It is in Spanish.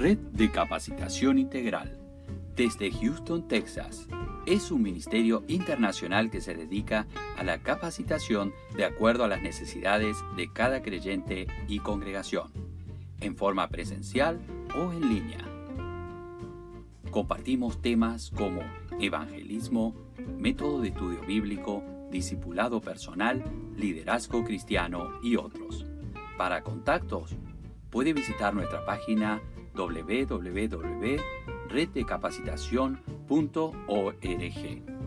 Red de Capacitación Integral. Desde Houston, Texas. Es un ministerio internacional que se dedica a la capacitación de acuerdo a las necesidades de cada creyente y congregación, en forma presencial o en línea. Compartimos temas como evangelismo, método de estudio bíblico, discipulado personal, liderazgo cristiano y otros. Para contactos, puede visitar nuestra página www.reddecapacitacion.org.